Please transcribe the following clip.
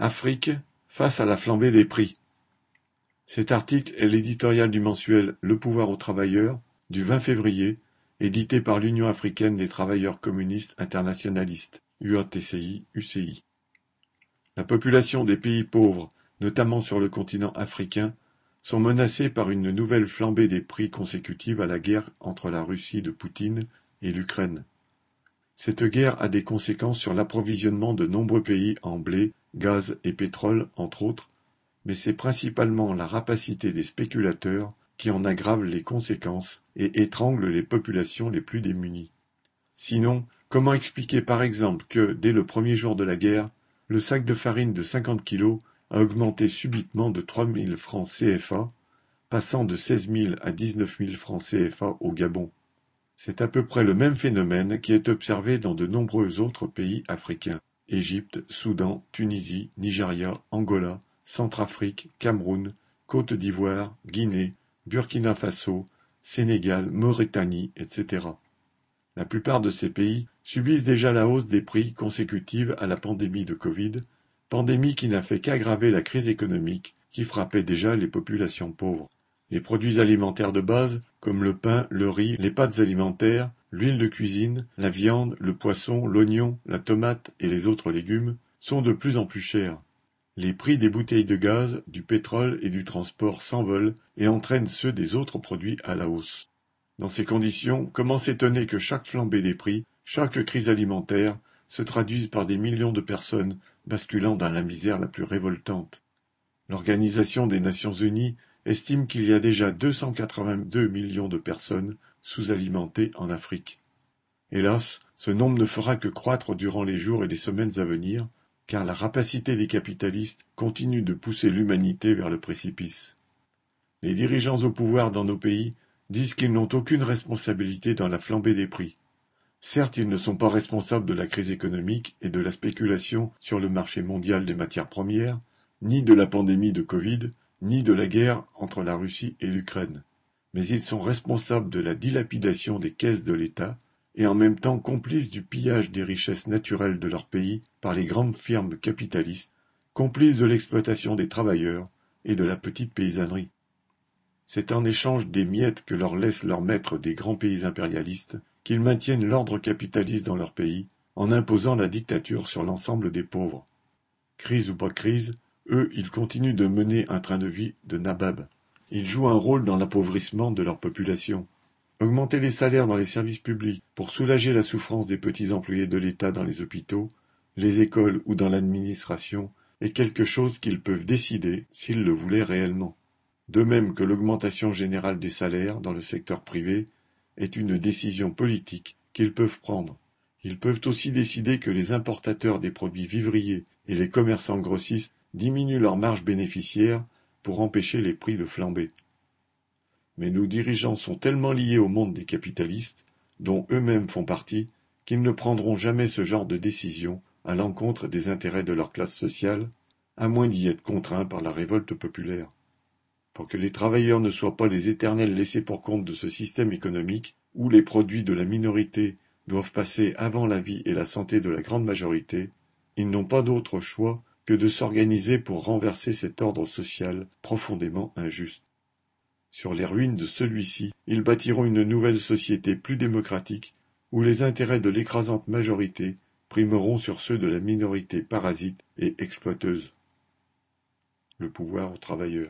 Afrique face à la flambée des prix. Cet article est l'éditorial du mensuel Le Pouvoir aux travailleurs du 20 février, édité par l'Union africaine des travailleurs communistes internationalistes, UATCI-UCI. La population des pays pauvres, notamment sur le continent africain, sont menacés par une nouvelle flambée des prix consécutive à la guerre entre la Russie de Poutine et l'Ukraine. Cette guerre a des conséquences sur l'approvisionnement de nombreux pays en blé, gaz et pétrole entre autres, mais c'est principalement la rapacité des spéculateurs qui en aggrave les conséquences et étrangle les populations les plus démunies. Sinon, comment expliquer par exemple que, dès le premier jour de la guerre, le sac de farine de 50 kilos a augmenté subitement de 3 000 francs CFA, passant de 16 000 à 19 000 francs CFA au Gabon? C'est à peu près le même phénomène qui est observé dans de nombreux autres pays africains. Égypte, Soudan, Tunisie, Nigeria, Angola, Centrafrique, Cameroun, Côte d'Ivoire, Guinée, Burkina Faso, Sénégal, Mauritanie, etc. La plupart de ces pays subissent déjà la hausse des prix consécutive à la pandémie de Covid, pandémie qui n'a fait qu'aggraver la crise économique qui frappait déjà les populations pauvres. Les produits alimentaires de base, comme le pain, le riz, les pâtes alimentaires, l'huile de cuisine, la viande, le poisson, l'oignon, la tomate et les autres légumes, sont de plus en plus chers. Les prix des bouteilles de gaz, du pétrole et du transport s'envolent et entraînent ceux des autres produits à la hausse. Dans ces conditions, comment s'étonner que chaque flambée des prix, chaque crise alimentaire, se traduise par des millions de personnes basculant dans la misère la plus révoltante? L'Organisation des Nations Unies estime qu'il y a déjà 282 millions de personnes sous-alimentées en Afrique. Hélas, ce nombre ne fera que croître durant les jours et les semaines à venir, car la rapacité des capitalistes continue de pousser l'humanité vers le précipice. Les dirigeants au pouvoir dans nos pays disent qu'ils n'ont aucune responsabilité dans la flambée des prix. Certes, ils ne sont pas responsables de la crise économique et de la spéculation sur le marché mondial des matières premières, ni de la pandémie de Covid, ni de la guerre entre la Russie et l'Ukraine. Mais ils sont responsables de la dilapidation des caisses de l'État et en même temps complices du pillage des richesses naturelles de leur pays par les grandes firmes capitalistes, complices de l'exploitation des travailleurs et de la petite paysannerie. C'est en échange des miettes que leur laissent leurs maîtres des grands pays impérialistes qu'ils maintiennent l'ordre capitaliste dans leur pays, en imposant la dictature sur l'ensemble des pauvres. Crise ou pas crise, eux, ils continuent de mener un train de vie de nabab. Ils jouent un rôle dans l'appauvrissement de leur population. Augmenter les salaires dans les services publics pour soulager la souffrance des petits employés de l'État dans les hôpitaux, les écoles ou dans l'administration est quelque chose qu'ils peuvent décider s'ils le voulaient réellement. De même que l'augmentation générale des salaires dans le secteur privé est une décision politique qu'ils peuvent prendre. Ils peuvent aussi décider que les importateurs des produits vivriers et les commerçants grossistes diminuent leurs marges bénéficiaires pour empêcher les prix de flamber. Mais nos dirigeants sont tellement liés au monde des capitalistes, dont eux-mêmes font partie, qu'ils ne prendront jamais ce genre de décision à l'encontre des intérêts de leur classe sociale, à moins d'y être contraints par la révolte populaire. Pour que les travailleurs ne soient pas les éternels laissés pour compte de ce système économique, où les produits de la minorité doivent passer avant la vie et la santé de la grande majorité, ils n'ont pas d'autre choix que de s'organiser pour renverser cet ordre social profondément injuste. Sur les ruines de celui-ci, ils bâtiront une nouvelle société plus démocratique, où les intérêts de l'écrasante majorité primeront sur ceux de la minorité parasite et exploiteuse. Le pouvoir aux travailleurs.